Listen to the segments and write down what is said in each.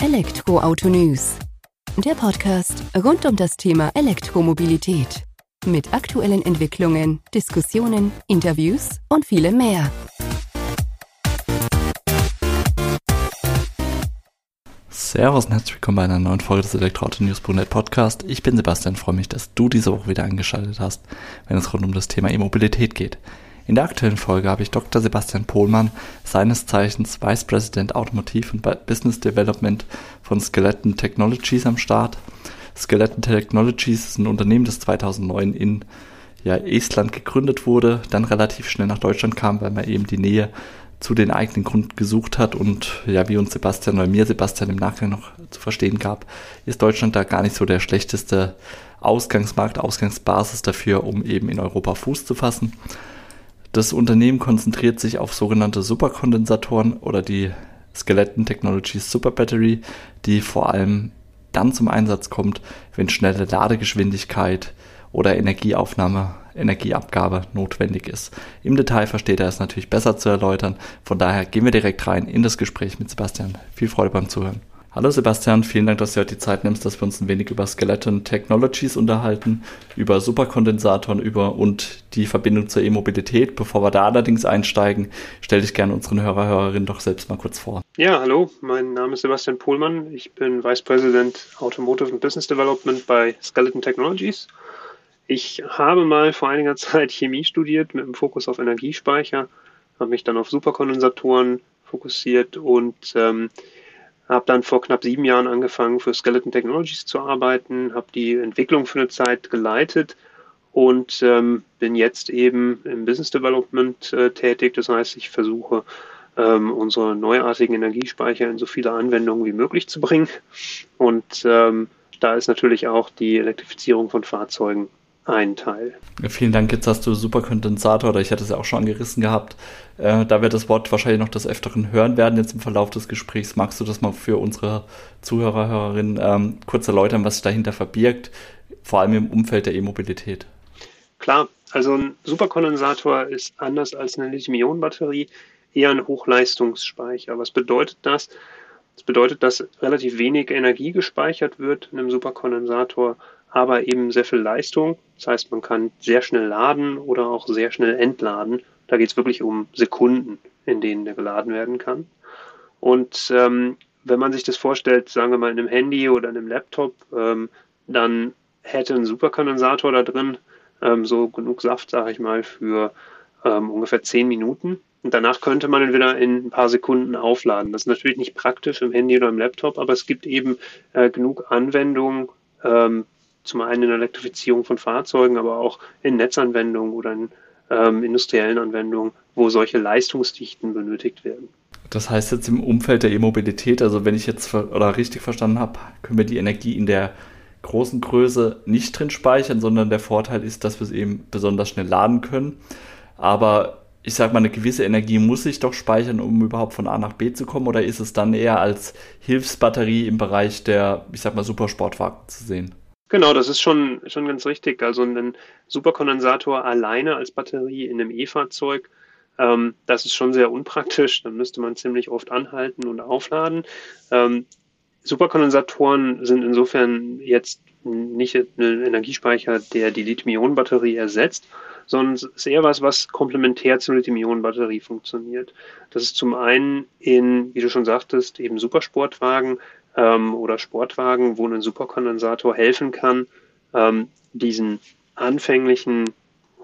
Elektroauto News. Der Podcast rund um das Thema Elektromobilität. Mit aktuellen Entwicklungen, Diskussionen, Interviews und vielem mehr. Servus und herzlich willkommen bei einer neuen Folge des Elektroauto-News.net Podcast. Ich bin Sebastian, freue mich, dass du diese Woche wieder eingeschaltet hast, wenn es rund um das Thema E-Mobilität geht. In der aktuellen Folge habe ich Dr. Sebastian Pohlmann, seines Zeichens Vice President Automotiv und Business Development von Skeleton Technologies am Start. Skeleton Technologies ist ein Unternehmen, das 2009 in ja, Estland gegründet wurde, dann relativ schnell nach Deutschland kam, weil man eben die Nähe zu den eigenen Kunden gesucht hat und ja, wie uns Sebastian oder mir Sebastian im Nachgang noch zu verstehen gab, ist Deutschland da gar nicht so der schlechteste Ausgangsmarkt, Ausgangsbasis dafür, um eben in Europa Fuß zu fassen. Das Unternehmen konzentriert sich auf sogenannte Superkondensatoren oder die Skeleton Technologies Super Battery, die vor allem dann zum Einsatz kommt, wenn schnelle Ladegeschwindigkeit oder Energieaufnahme, Energieabgabe notwendig ist. Im Detail versteht er es natürlich besser zu erläutern. Von daher gehen wir direkt rein in das Gespräch mit Sebastian. Viel Freude beim Zuhören. Hallo Sebastian, vielen Dank, dass du heute die Zeit nimmst, dass wir uns ein wenig über Skeleton Technologies unterhalten, über Superkondensatoren über und die Verbindung zur E-Mobilität. Bevor wir da allerdings einsteigen, stell dich gerne unseren Hörer, Hörerinnen doch selbst mal kurz vor. Ja, hallo, mein Name ist Sebastian Pohlmann. Ich bin Vice President Automotive and Business Development bei Skeleton Technologies. Ich habe mal vor einiger Zeit Chemie studiert mit dem Fokus auf Energiespeicher, habe mich dann auf Superkondensatoren fokussiert und ähm, habe dann vor knapp sieben Jahren angefangen, für Skeleton Technologies zu arbeiten, habe die Entwicklung für eine Zeit geleitet und ähm, bin jetzt eben im Business Development äh, tätig. Das heißt, ich versuche, ähm, unsere neuartigen Energiespeicher in so viele Anwendungen wie möglich zu bringen. Und ähm, da ist natürlich auch die Elektrifizierung von Fahrzeugen ein Teil. Vielen Dank. Jetzt hast du Superkondensator, oder ich hatte es ja auch schon angerissen gehabt. Äh, da wir das Wort wahrscheinlich noch des Öfteren hören werden jetzt im Verlauf des Gesprächs, magst du das mal für unsere Zuhörer, Hörerinnen ähm, kurz erläutern, was sich dahinter verbirgt, vor allem im Umfeld der E-Mobilität? Klar, also ein Superkondensator ist anders als eine Lithium-Ionen-Batterie eher ein Hochleistungsspeicher. Was bedeutet das? Das bedeutet, dass relativ wenig Energie gespeichert wird in einem Superkondensator aber eben sehr viel Leistung. Das heißt, man kann sehr schnell laden oder auch sehr schnell entladen. Da geht es wirklich um Sekunden, in denen der geladen werden kann. Und ähm, wenn man sich das vorstellt, sagen wir mal in einem Handy oder in einem Laptop, ähm, dann hätte ein Superkondensator da drin ähm, so genug Saft, sage ich mal, für ähm, ungefähr zehn Minuten. Und danach könnte man ihn wieder in ein paar Sekunden aufladen. Das ist natürlich nicht praktisch im Handy oder im Laptop, aber es gibt eben äh, genug Anwendungen, ähm, zum einen in der Elektrifizierung von Fahrzeugen, aber auch in Netzanwendungen oder in ähm, industriellen Anwendungen, wo solche Leistungsdichten benötigt werden. Das heißt jetzt im Umfeld der E-Mobilität, also wenn ich jetzt oder richtig verstanden habe, können wir die Energie in der großen Größe nicht drin speichern, sondern der Vorteil ist, dass wir es eben besonders schnell laden können. Aber ich sage mal, eine gewisse Energie muss ich doch speichern, um überhaupt von A nach B zu kommen, oder ist es dann eher als Hilfsbatterie im Bereich der, ich sag mal, Supersportwagen zu sehen? Genau, das ist schon, schon ganz richtig. Also ein Superkondensator alleine als Batterie in einem E-Fahrzeug, ähm, das ist schon sehr unpraktisch. Dann müsste man ziemlich oft anhalten und aufladen. Ähm, Superkondensatoren sind insofern jetzt nicht ein Energiespeicher, der die Lithium-Ionen-Batterie ersetzt, sondern es ist eher was, was komplementär zur Lithium-Ionen-Batterie funktioniert. Das ist zum einen in, wie du schon sagtest, eben Supersportwagen ähm, oder Sportwagen, wo ein Superkondensator helfen kann, ähm, diesen anfänglichen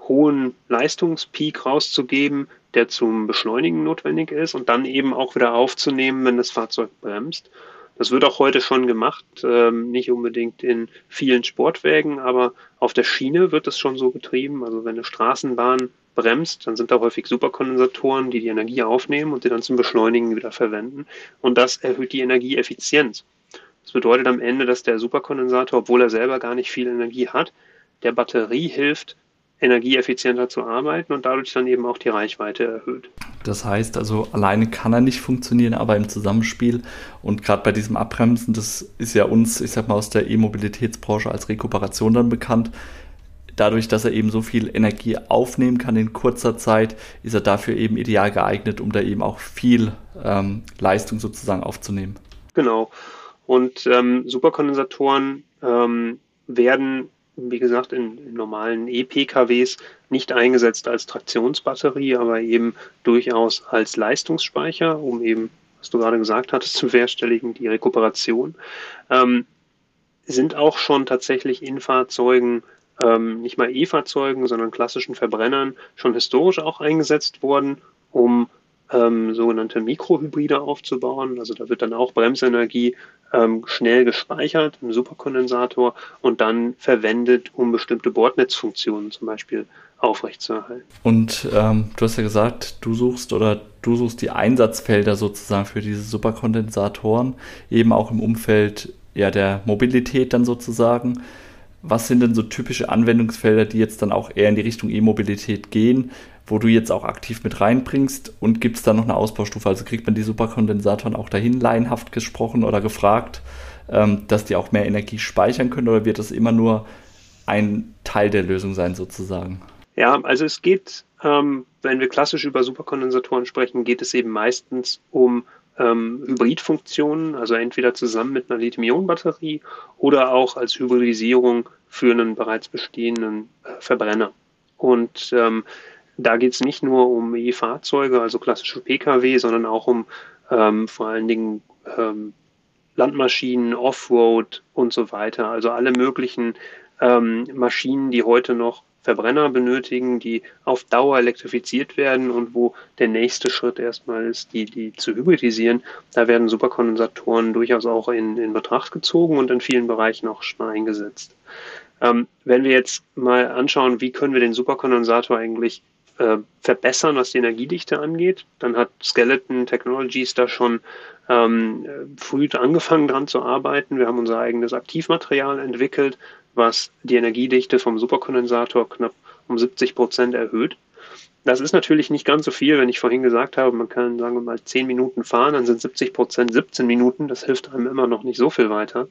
hohen Leistungspeak rauszugeben, der zum Beschleunigen notwendig ist und dann eben auch wieder aufzunehmen, wenn das Fahrzeug bremst. Das wird auch heute schon gemacht, ähm, nicht unbedingt in vielen Sportwägen, aber auf der Schiene wird das schon so betrieben. Also wenn eine Straßenbahn bremst, dann sind da häufig Superkondensatoren, die die Energie aufnehmen und die dann zum Beschleunigen wieder verwenden. Und das erhöht die Energieeffizienz. Das bedeutet am Ende, dass der Superkondensator, obwohl er selber gar nicht viel Energie hat, der Batterie hilft, energieeffizienter zu arbeiten und dadurch dann eben auch die Reichweite erhöht. Das heißt also, alleine kann er nicht funktionieren, aber im Zusammenspiel und gerade bei diesem Abbremsen, das ist ja uns, ich sag mal, aus der E-Mobilitätsbranche als Rekuperation dann bekannt, dadurch, dass er eben so viel Energie aufnehmen kann in kurzer Zeit, ist er dafür eben ideal geeignet, um da eben auch viel ähm, Leistung sozusagen aufzunehmen. Genau. Und ähm, Superkondensatoren ähm, werden, wie gesagt, in, in normalen E-PKWs nicht eingesetzt als Traktionsbatterie, aber eben durchaus als Leistungsspeicher, um eben, was du gerade gesagt hattest, zu bewerkstelligen, die Rekuperation. Ähm, sind auch schon tatsächlich in Fahrzeugen, ähm, nicht mal E-Fahrzeugen, sondern klassischen Verbrennern schon historisch auch eingesetzt worden, um ähm, sogenannte Mikrohybride aufzubauen. Also da wird dann auch Bremsenergie ähm, schnell gespeichert im Superkondensator und dann verwendet, um bestimmte Bordnetzfunktionen zum Beispiel aufrechtzuerhalten. Und ähm, du hast ja gesagt, du suchst oder du suchst die Einsatzfelder sozusagen für diese Superkondensatoren, eben auch im Umfeld ja, der Mobilität dann sozusagen. Was sind denn so typische Anwendungsfelder, die jetzt dann auch eher in die Richtung E-Mobilität gehen, wo du jetzt auch aktiv mit reinbringst? Und gibt es da noch eine Ausbaustufe? Also kriegt man die Superkondensatoren auch dahin laienhaft gesprochen oder gefragt, ähm, dass die auch mehr Energie speichern können oder wird das immer nur ein Teil der Lösung sein sozusagen? Ja, also es geht, ähm, wenn wir klassisch über Superkondensatoren sprechen, geht es eben meistens um ähm, Hybridfunktionen, also entweder zusammen mit einer Lithium-Ionen-Batterie oder auch als Hybridisierung für einen bereits bestehenden äh, Verbrenner. Und ähm, da geht es nicht nur um E-Fahrzeuge, also klassische Pkw, sondern auch um ähm, vor allen Dingen ähm, Landmaschinen, Offroad und so weiter. Also alle möglichen ähm, Maschinen, die heute noch Verbrenner benötigen, die auf Dauer elektrifiziert werden und wo der nächste Schritt erstmal ist, die, die zu hybridisieren. Da werden Superkondensatoren durchaus auch in, in Betracht gezogen und in vielen Bereichen auch schon eingesetzt. Ähm, wenn wir jetzt mal anschauen, wie können wir den Superkondensator eigentlich äh, verbessern, was die Energiedichte angeht, dann hat Skeleton Technologies da schon ähm, früh angefangen dran zu arbeiten. Wir haben unser eigenes Aktivmaterial entwickelt, was die Energiedichte vom Superkondensator knapp um 70 Prozent erhöht. Das ist natürlich nicht ganz so viel, wenn ich vorhin gesagt habe, man kann, sagen wir mal, 10 Minuten fahren, dann sind 70 Prozent 17 Minuten. Das hilft einem immer noch nicht so viel weiter.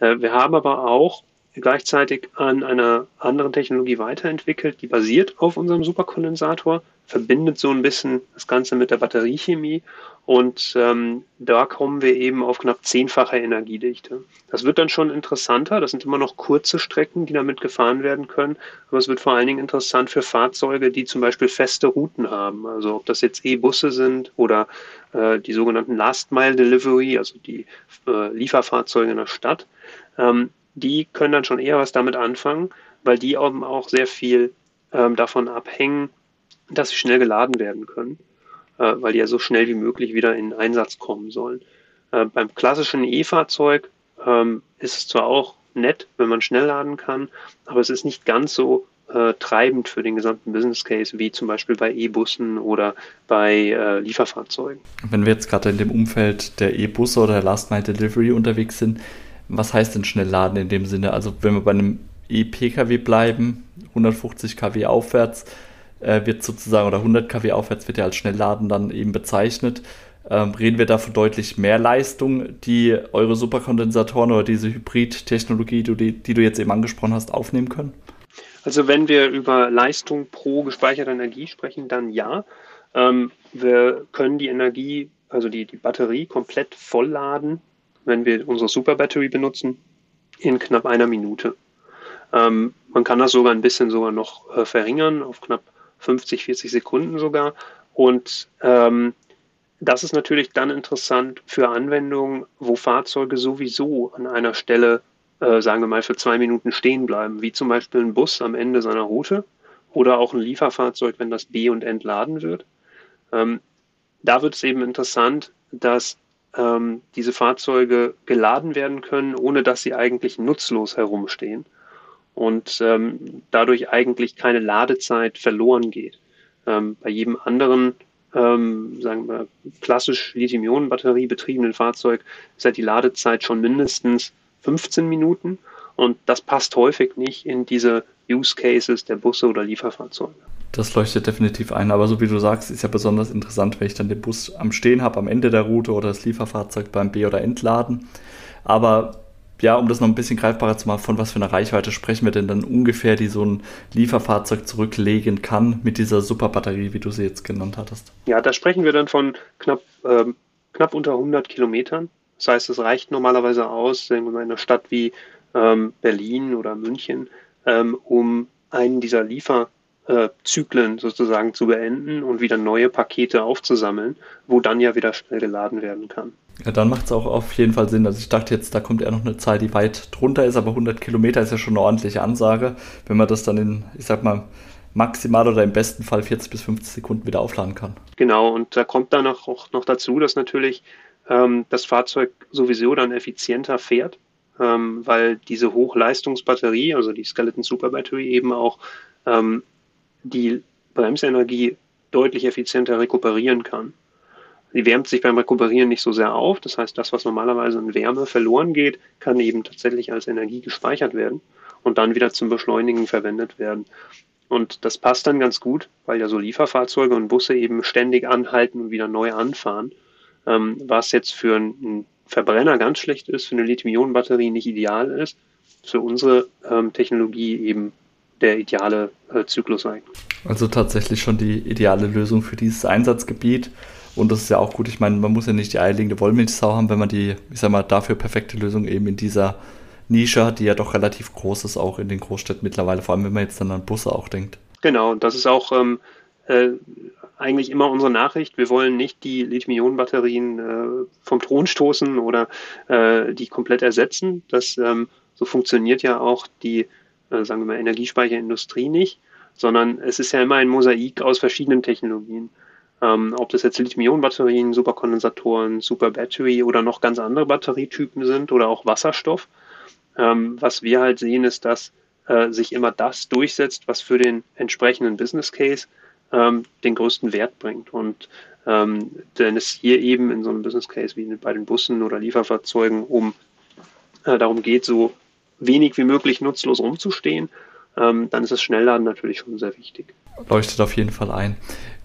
Äh, wir haben aber auch gleichzeitig an einer anderen Technologie weiterentwickelt, die basiert auf unserem Superkondensator, verbindet so ein bisschen das Ganze mit der Batteriechemie und ähm, da kommen wir eben auf knapp zehnfache Energiedichte. Das wird dann schon interessanter. Das sind immer noch kurze Strecken, die damit gefahren werden können. Aber es wird vor allen Dingen interessant für Fahrzeuge, die zum Beispiel feste Routen haben. Also ob das jetzt E-Busse sind oder äh, die sogenannten Last Mile Delivery, also die äh, Lieferfahrzeuge in der Stadt. Ähm, die können dann schon eher was damit anfangen, weil die auch sehr viel ähm, davon abhängen, dass sie schnell geladen werden können, äh, weil die ja so schnell wie möglich wieder in Einsatz kommen sollen. Äh, beim klassischen E-Fahrzeug ähm, ist es zwar auch nett, wenn man schnell laden kann, aber es ist nicht ganz so äh, treibend für den gesamten Business Case wie zum Beispiel bei E-Bussen oder bei äh, Lieferfahrzeugen. Wenn wir jetzt gerade in dem Umfeld der E-Busse oder Last Mile Delivery unterwegs sind, was heißt denn schnell laden in dem Sinne? Also wenn wir bei einem E-Pkw bleiben, 150 kW aufwärts, äh, wird sozusagen, oder 100 kW aufwärts wird ja als Schnellladen dann eben bezeichnet. Ähm, reden wir da von deutlich mehr Leistung, die eure Superkondensatoren oder diese Hybrid-Technologie, die, die du jetzt eben angesprochen hast, aufnehmen können? Also wenn wir über Leistung pro gespeicherte Energie sprechen, dann ja. Ähm, wir können die Energie, also die, die Batterie komplett vollladen wenn wir unsere Super Battery benutzen, in knapp einer Minute. Ähm, man kann das sogar ein bisschen sogar noch äh, verringern, auf knapp 50, 40 Sekunden sogar. Und ähm, das ist natürlich dann interessant für Anwendungen, wo Fahrzeuge sowieso an einer Stelle, äh, sagen wir mal, für zwei Minuten stehen bleiben, wie zum Beispiel ein Bus am Ende seiner Route oder auch ein Lieferfahrzeug, wenn das B- und entladen wird. Ähm, da wird es eben interessant, dass ähm, diese Fahrzeuge geladen werden können, ohne dass sie eigentlich nutzlos herumstehen und ähm, dadurch eigentlich keine Ladezeit verloren geht. Ähm, bei jedem anderen, ähm, sagen wir, klassisch Lithium-Ionen-Batterie betriebenen Fahrzeug ist ja die Ladezeit schon mindestens 15 Minuten und das passt häufig nicht in diese Use Cases der Busse oder Lieferfahrzeuge. Das leuchtet definitiv ein, aber so wie du sagst, ist ja besonders interessant, wenn ich dann den Bus am Stehen habe, am Ende der Route oder das Lieferfahrzeug beim B- oder Entladen. Aber ja, um das noch ein bisschen greifbarer zu machen, von was für einer Reichweite sprechen wir denn dann ungefähr, die so ein Lieferfahrzeug zurücklegen kann mit dieser Superbatterie, wie du sie jetzt genannt hattest? Ja, da sprechen wir dann von knapp, ähm, knapp unter 100 Kilometern. Das heißt, es reicht normalerweise aus, sagen wir mal in einer Stadt wie ähm, Berlin oder München, ähm, um einen dieser Lieferzyklen sozusagen zu beenden und wieder neue Pakete aufzusammeln, wo dann ja wieder schnell geladen werden kann. Ja, dann macht es auch auf jeden Fall Sinn. Also ich dachte jetzt, da kommt eher noch eine Zahl, die weit drunter ist, aber 100 Kilometer ist ja schon eine ordentliche Ansage, wenn man das dann in, ich sag mal, maximal oder im besten Fall 40 bis 50 Sekunden wieder aufladen kann. Genau, und da kommt dann auch noch dazu, dass natürlich ähm, das Fahrzeug sowieso dann effizienter fährt, ähm, weil diese Hochleistungsbatterie, also die Skeleton Super Battery, eben auch ähm, die Bremsenergie deutlich effizienter rekuperieren kann. Sie wärmt sich beim Rekuperieren nicht so sehr auf. Das heißt, das, was normalerweise in Wärme verloren geht, kann eben tatsächlich als Energie gespeichert werden und dann wieder zum Beschleunigen verwendet werden. Und das passt dann ganz gut, weil ja so Lieferfahrzeuge und Busse eben ständig anhalten und wieder neu anfahren. Ähm, was jetzt für einen Verbrenner ganz schlecht ist, für eine Lithium-Ionen-Batterie nicht ideal ist, für unsere ähm, Technologie eben der ideale äh, Zyklus sein. Also tatsächlich schon die ideale Lösung für dieses Einsatzgebiet. Und das ist ja auch gut. Ich meine, man muss ja nicht die eierlegende Wollmilchsau haben, wenn man die, ich sag mal, dafür perfekte Lösung eben in dieser Nische hat, die ja doch relativ groß ist, auch in den Großstädten mittlerweile, vor allem wenn man jetzt dann an Busse auch denkt. Genau, und das ist auch ähm, äh, eigentlich immer unsere Nachricht. Wir wollen nicht die Lithium-Ionen-Batterien äh, vom Thron stoßen oder äh, die komplett ersetzen. Das ähm, so funktioniert ja auch die, äh, sagen wir mal, Energiespeicherindustrie nicht, sondern es ist ja immer ein Mosaik aus verschiedenen Technologien. Ähm, ob das jetzt Lithium-Ionen-Batterien, Superkondensatoren, Super Battery oder noch ganz andere Batterietypen sind oder auch Wasserstoff. Ähm, was wir halt sehen, ist, dass äh, sich immer das durchsetzt, was für den entsprechenden Business Case ähm, den größten Wert bringt. Und ähm, denn es hier eben in so einem Business Case wie bei den Bussen oder Lieferfahrzeugen um äh, darum geht, so wenig wie möglich nutzlos rumzustehen, ähm, dann ist das Schnellladen natürlich schon sehr wichtig. Leuchtet auf jeden Fall ein.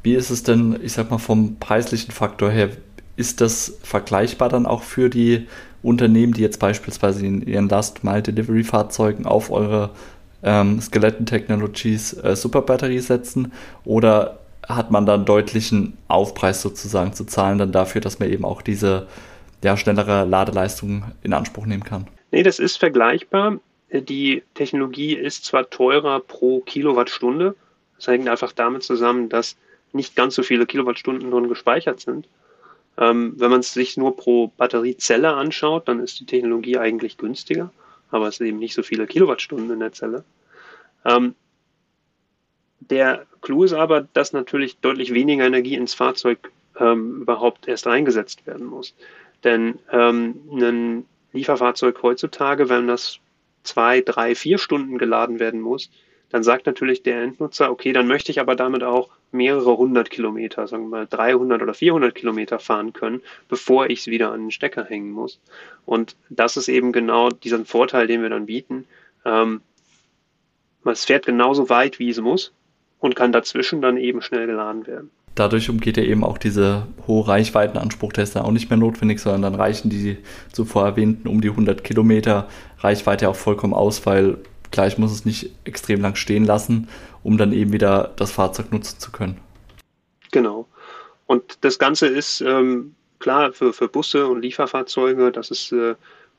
Wie ist es denn, ich sag mal, vom preislichen Faktor her? Ist das vergleichbar dann auch für die Unternehmen, die jetzt beispielsweise in ihren Last-Mile-Delivery-Fahrzeugen auf eure ähm, Skeleton Technologies äh, Superbatterie setzen? Oder hat man dann deutlichen Aufpreis sozusagen zu zahlen, dann dafür, dass man eben auch diese ja, schnellere Ladeleistung in Anspruch nehmen kann? Nee, das ist vergleichbar. Die Technologie ist zwar teurer pro Kilowattstunde, das hängt einfach damit zusammen, dass nicht ganz so viele Kilowattstunden drin gespeichert sind. Ähm, wenn man es sich nur pro Batteriezelle anschaut, dann ist die Technologie eigentlich günstiger, aber es sind eben nicht so viele Kilowattstunden in der Zelle. Ähm, der Clou ist aber, dass natürlich deutlich weniger Energie ins Fahrzeug ähm, überhaupt erst eingesetzt werden muss. Denn ähm, ein Lieferfahrzeug heutzutage, wenn das zwei, drei, vier Stunden geladen werden muss, dann sagt natürlich der Endnutzer, okay, dann möchte ich aber damit auch mehrere hundert Kilometer, sagen wir mal 300 oder 400 Kilometer fahren können, bevor ich es wieder an den Stecker hängen muss. Und das ist eben genau dieser Vorteil, den wir dann bieten. Ähm, es fährt genauso weit, wie es muss und kann dazwischen dann eben schnell geladen werden. Dadurch umgeht er eben auch diese hohe Reichweitenanspruch, der ist dann auch nicht mehr notwendig, sondern dann reichen die zuvor erwähnten um die 100 Kilometer Reichweite auch vollkommen aus, weil gleich muss es nicht extrem lang stehen lassen, um dann eben wieder das Fahrzeug nutzen zu können. Genau. Und das Ganze ist ähm, klar für, für Busse und Lieferfahrzeuge, das ist, äh,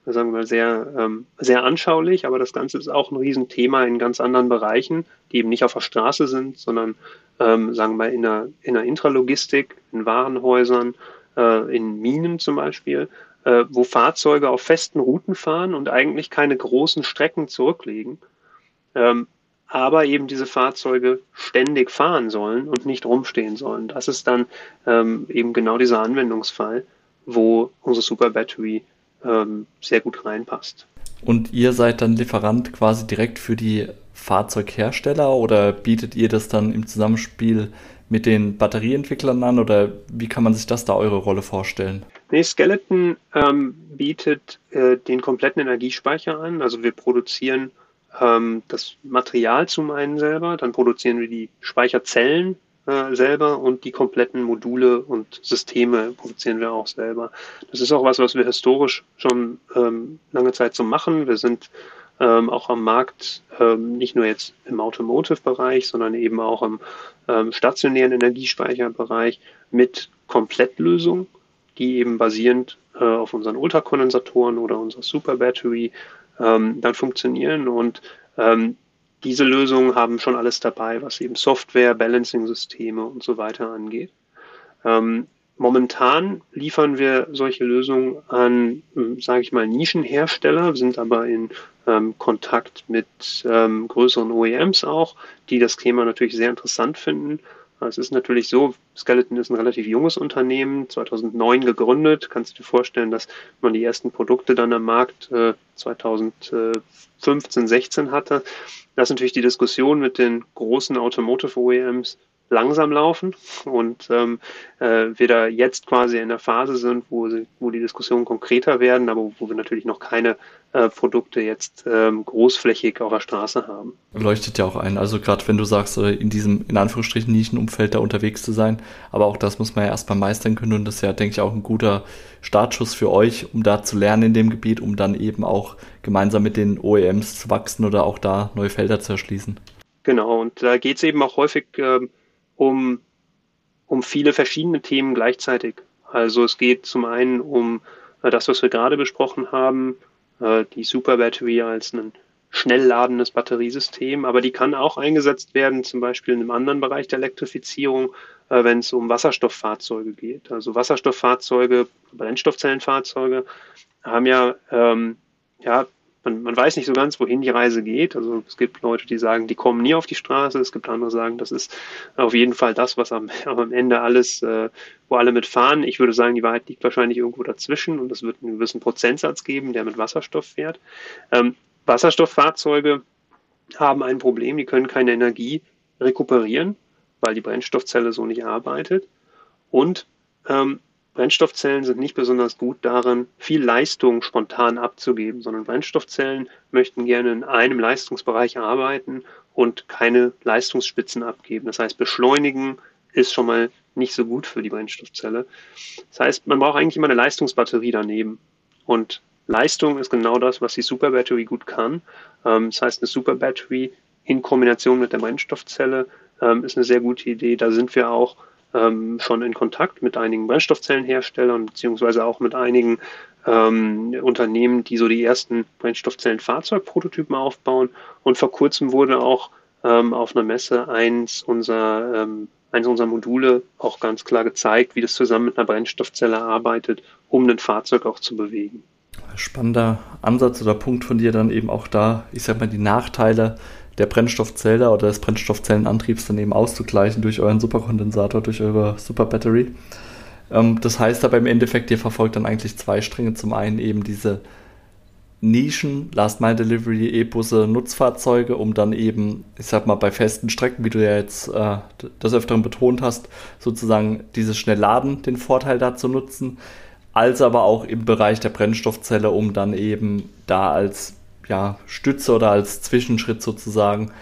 sagen wir mal, sehr, ähm, sehr anschaulich, aber das Ganze ist auch ein Riesenthema in ganz anderen Bereichen, die eben nicht auf der Straße sind, sondern, ähm, sagen wir mal, in der, in der Intralogistik, in Warenhäusern, äh, in Minen zum Beispiel, äh, wo Fahrzeuge auf festen Routen fahren und eigentlich keine großen Strecken zurücklegen. Ähm, aber eben diese Fahrzeuge ständig fahren sollen und nicht rumstehen sollen. Das ist dann ähm, eben genau dieser Anwendungsfall, wo unsere Super Battery ähm, sehr gut reinpasst. Und ihr seid dann Lieferant quasi direkt für die Fahrzeughersteller oder bietet ihr das dann im Zusammenspiel mit den Batterieentwicklern an oder wie kann man sich das da eure Rolle vorstellen? Nee, Skeleton ähm, bietet äh, den kompletten Energiespeicher an. Also wir produzieren ähm, das Material zum einen selber, dann produzieren wir die Speicherzellen äh, selber und die kompletten Module und Systeme produzieren wir auch selber. Das ist auch was, was wir historisch schon ähm, lange Zeit so machen. Wir sind ähm, auch am Markt, ähm, nicht nur jetzt im Automotive-Bereich, sondern eben auch im ähm, stationären Energiespeicherbereich mit Komplettlösungen die eben basierend äh, auf unseren Ultrakondensatoren oder unserer Super Battery ähm, dann funktionieren. Und ähm, diese Lösungen haben schon alles dabei, was eben Software, Balancing-Systeme und so weiter angeht. Ähm, momentan liefern wir solche Lösungen an, ähm, sage ich mal, Nischenhersteller, sind aber in ähm, Kontakt mit ähm, größeren OEMs auch, die das Thema natürlich sehr interessant finden. Es ist natürlich so, Skeleton ist ein relativ junges Unternehmen, 2009 gegründet. Kannst du dir vorstellen, dass man die ersten Produkte dann am Markt äh, 2015, 16 hatte. Das ist natürlich die Diskussion mit den großen Automotive OEMs langsam laufen und ähm, äh, wir da jetzt quasi in der Phase sind, wo, sie, wo die Diskussionen konkreter werden, aber wo wir natürlich noch keine äh, Produkte jetzt ähm, großflächig auf der Straße haben. Leuchtet ja auch ein. Also gerade wenn du sagst, äh, in diesem in Anführungsstrichen Nischenumfeld da unterwegs zu sein, aber auch das muss man ja erstmal meistern können und das ist ja, denke ich, auch ein guter Startschuss für euch, um da zu lernen in dem Gebiet, um dann eben auch gemeinsam mit den OEMs zu wachsen oder auch da neue Felder zu erschließen. Genau, und da geht es eben auch häufig ähm, um, um viele verschiedene Themen gleichzeitig. Also es geht zum einen um äh, das, was wir gerade besprochen haben, äh, die Super Battery als ein schnell ladendes Batteriesystem, aber die kann auch eingesetzt werden, zum Beispiel in einem anderen Bereich der Elektrifizierung, äh, wenn es um Wasserstofffahrzeuge geht. Also Wasserstofffahrzeuge, Brennstoffzellenfahrzeuge haben ja, ähm, ja man, man weiß nicht so ganz, wohin die Reise geht. Also es gibt Leute, die sagen, die kommen nie auf die Straße. Es gibt andere, die sagen, das ist auf jeden Fall das, was am, am Ende alles, äh, wo alle mitfahren. Ich würde sagen, die Wahrheit liegt wahrscheinlich irgendwo dazwischen und es wird einen gewissen Prozentsatz geben, der mit Wasserstoff fährt. Ähm, Wasserstofffahrzeuge haben ein Problem, die können keine Energie rekuperieren, weil die Brennstoffzelle so nicht arbeitet. Und ähm, Brennstoffzellen sind nicht besonders gut darin, viel Leistung spontan abzugeben, sondern Brennstoffzellen möchten gerne in einem Leistungsbereich arbeiten und keine Leistungsspitzen abgeben. Das heißt, beschleunigen ist schon mal nicht so gut für die Brennstoffzelle. Das heißt, man braucht eigentlich immer eine Leistungsbatterie daneben. Und Leistung ist genau das, was die Super Battery gut kann. Ähm, das heißt, eine Super Battery in Kombination mit der Brennstoffzelle ähm, ist eine sehr gute Idee. Da sind wir auch ähm, schon in Kontakt mit einigen Brennstoffzellenherstellern beziehungsweise auch mit einigen ähm, Unternehmen, die so die ersten Brennstoffzellenfahrzeugprototypen aufbauen. Und vor kurzem wurde auch ähm, auf einer Messe eins unserer, ähm, eins unserer Module auch ganz klar gezeigt, wie das zusammen mit einer Brennstoffzelle arbeitet, um ein Fahrzeug auch zu bewegen. Spannender Ansatz oder Punkt von dir dann eben auch da, ich sag mal, die Nachteile der Brennstoffzelle oder des Brennstoffzellenantriebs dann eben auszugleichen durch euren Superkondensator, durch eure Super Battery. Ähm, das heißt aber im Endeffekt, ihr verfolgt dann eigentlich zwei Stränge. Zum einen eben diese Nischen, Last Mile Delivery, E-Busse, Nutzfahrzeuge, um dann eben, ich sag mal, bei festen Strecken, wie du ja jetzt äh, das Öfteren betont hast, sozusagen dieses Schnellladen den Vorteil da zu nutzen, als aber auch im Bereich der Brennstoffzelle, um dann eben da als ja, Stütze oder als Zwischenschritt sozusagen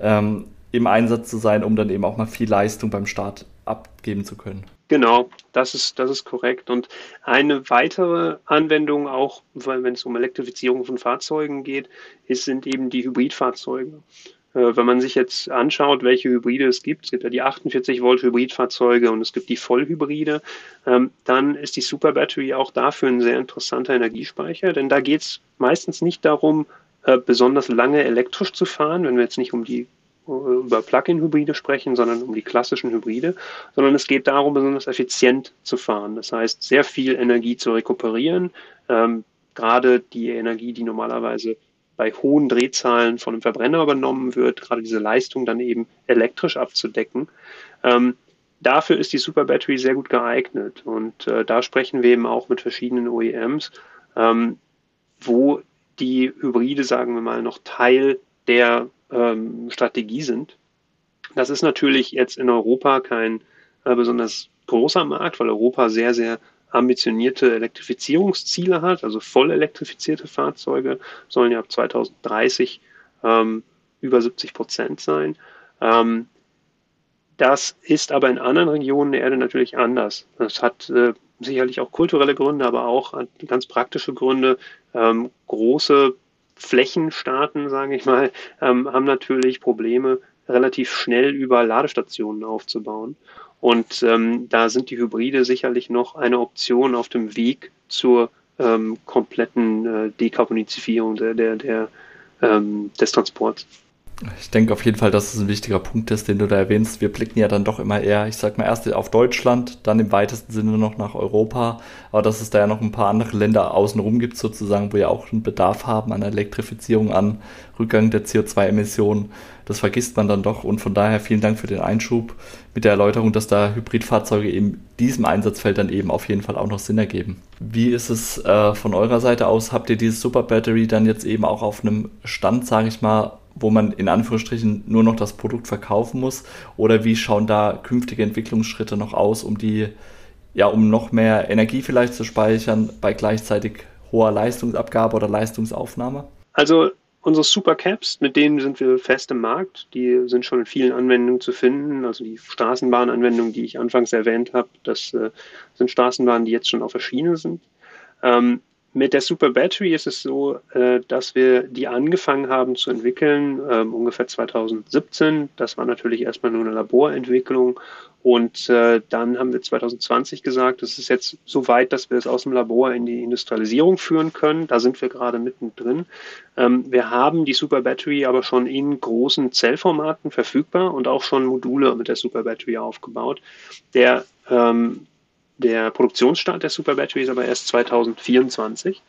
ähm, im Einsatz zu sein, um dann eben auch mal viel Leistung beim Start abgeben zu können. Genau, das ist, das ist korrekt. Und eine weitere Anwendung, auch wenn es um Elektrifizierung von Fahrzeugen geht, ist, sind eben die Hybridfahrzeuge. Äh, wenn man sich jetzt anschaut, welche Hybride es gibt, es gibt ja die 48 Volt Hybridfahrzeuge und es gibt die Vollhybride, ähm, dann ist die Super Battery auch dafür ein sehr interessanter Energiespeicher, denn da geht es meistens nicht darum, äh, besonders lange elektrisch zu fahren, wenn wir jetzt nicht um die äh, über Plug-in-Hybride sprechen, sondern um die klassischen Hybride, sondern es geht darum, besonders effizient zu fahren. Das heißt, sehr viel Energie zu rekuperieren, ähm, gerade die Energie, die normalerweise bei hohen Drehzahlen von einem Verbrenner übernommen wird, gerade diese Leistung dann eben elektrisch abzudecken. Ähm, dafür ist die Super Battery sehr gut geeignet. Und äh, da sprechen wir eben auch mit verschiedenen OEMs, ähm, wo die Hybride, sagen wir mal, noch Teil der ähm, Strategie sind. Das ist natürlich jetzt in Europa kein äh, besonders großer Markt, weil Europa sehr, sehr ambitionierte Elektrifizierungsziele hat, also voll elektrifizierte Fahrzeuge sollen ja ab 2030 ähm, über 70 Prozent sein. Ähm, das ist aber in anderen Regionen der Erde natürlich anders. Das hat äh, sicherlich auch kulturelle Gründe, aber auch ganz praktische Gründe. Ähm, große Flächenstaaten, sage ich mal, ähm, haben natürlich Probleme, relativ schnell über Ladestationen aufzubauen. Und ähm, da sind die Hybride sicherlich noch eine Option auf dem Weg zur ähm, kompletten äh, Dekarbonifizierung der, der, der ähm, des Transports. Ich denke auf jeden Fall, dass es ein wichtiger Punkt ist, den du da erwähnst. Wir blicken ja dann doch immer eher, ich sag mal, erst auf Deutschland, dann im weitesten Sinne noch nach Europa. Aber dass es da ja noch ein paar andere Länder außenrum gibt, sozusagen, wo ja auch einen Bedarf haben an Elektrifizierung, an Rückgang der CO2-Emissionen. Das vergisst man dann doch. Und von daher vielen Dank für den Einschub mit der Erläuterung, dass da Hybridfahrzeuge in diesem Einsatzfeld dann eben auf jeden Fall auch noch Sinn ergeben. Wie ist es äh, von eurer Seite aus? Habt ihr dieses Super Battery dann jetzt eben auch auf einem Stand, sage ich mal, wo man in Anführungsstrichen nur noch das Produkt verkaufen muss? Oder wie schauen da künftige Entwicklungsschritte noch aus, um die, ja, um noch mehr Energie vielleicht zu speichern bei gleichzeitig hoher Leistungsabgabe oder Leistungsaufnahme? Also unsere Supercaps, mit denen sind wir fest im Markt. Die sind schon in vielen Anwendungen zu finden. Also die Straßenbahnanwendungen, die ich anfangs erwähnt habe, das äh, sind Straßenbahnen, die jetzt schon auf der Schiene sind. Ähm, mit der Super Battery ist es so, äh, dass wir die angefangen haben zu entwickeln, ähm, ungefähr 2017. Das war natürlich erstmal nur eine Laborentwicklung. Und äh, dann haben wir 2020 gesagt, es ist jetzt so weit, dass wir es aus dem Labor in die Industrialisierung führen können. Da sind wir gerade mittendrin. Ähm, wir haben die Super Battery aber schon in großen Zellformaten verfügbar und auch schon Module mit der Super Battery aufgebaut. Der ähm, der Produktionsstart der Super Battery ist aber erst 2024,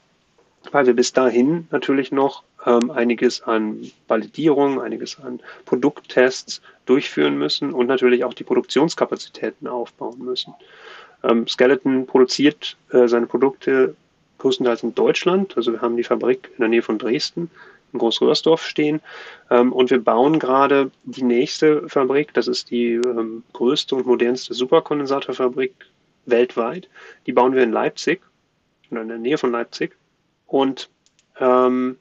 weil wir bis dahin natürlich noch ähm, einiges an Validierung, einiges an Produkttests durchführen müssen und natürlich auch die Produktionskapazitäten aufbauen müssen. Ähm, Skeleton produziert äh, seine Produkte größtenteils in Deutschland. Also wir haben die Fabrik in der Nähe von Dresden in Großröhrsdorf stehen. Ähm, und wir bauen gerade die nächste Fabrik. Das ist die ähm, größte und modernste Superkondensatorfabrik weltweit. Die bauen wir in Leipzig oder in der Nähe von Leipzig. Und ähm,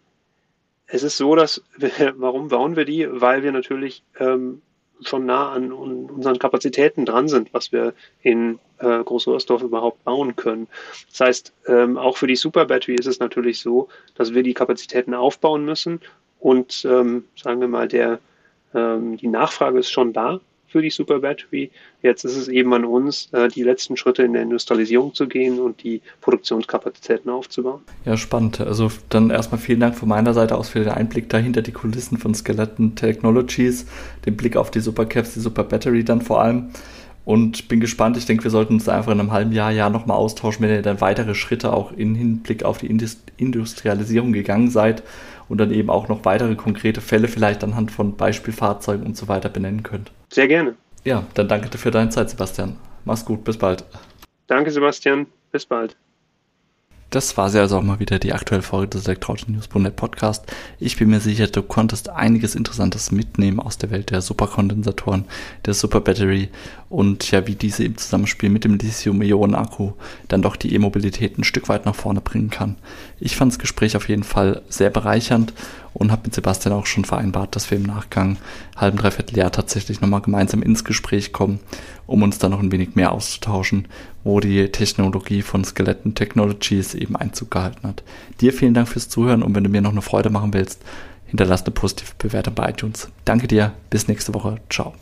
es ist so, dass wir, warum bauen wir die? Weil wir natürlich ähm, schon nah an unseren Kapazitäten dran sind, was wir in äh, Großröhrsdorf überhaupt bauen können. Das heißt, ähm, auch für die Super Battery ist es natürlich so, dass wir die Kapazitäten aufbauen müssen und ähm, sagen wir mal, der, ähm, die Nachfrage ist schon da für die Super Battery. Jetzt ist es eben an uns, äh, die letzten Schritte in der Industrialisierung zu gehen und die Produktionskapazitäten aufzubauen. Ja, spannend. Also dann erstmal vielen Dank von meiner Seite aus für den Einblick dahinter die Kulissen von Skeleton Technologies, den Blick auf die Supercaps, die Super Battery dann vor allem. Und bin gespannt. Ich denke, wir sollten uns einfach in einem halben Jahr, Jahr nochmal austauschen, wenn ihr dann weitere Schritte auch in Hinblick auf die Industrialisierung gegangen seid und dann eben auch noch weitere konkrete Fälle vielleicht anhand von Beispielfahrzeugen und so weiter benennen könnt. Sehr gerne. Ja, dann danke für deine Zeit, Sebastian. Mach's gut, bis bald. Danke, Sebastian. Bis bald. Das war sie also auch mal wieder die aktuelle Folge des Elektroauto-News.net Podcast. Ich bin mir sicher, du konntest einiges Interessantes mitnehmen aus der Welt der Superkondensatoren, der Super Battery und ja, wie diese im Zusammenspiel mit dem Lithium-Ionen-Akku dann doch die E-Mobilität ein Stück weit nach vorne bringen kann. Ich fand das Gespräch auf jeden Fall sehr bereichernd und habe mit Sebastian auch schon vereinbart, dass wir im Nachgang halben, dreiviertel Jahr tatsächlich nochmal gemeinsam ins Gespräch kommen, um uns dann noch ein wenig mehr auszutauschen, wo die Technologie von Skeleton Technologies eben Einzug gehalten hat. Dir vielen Dank fürs Zuhören und wenn du mir noch eine Freude machen willst, hinterlass eine positive Bewertung bei iTunes. Danke dir, bis nächste Woche, ciao.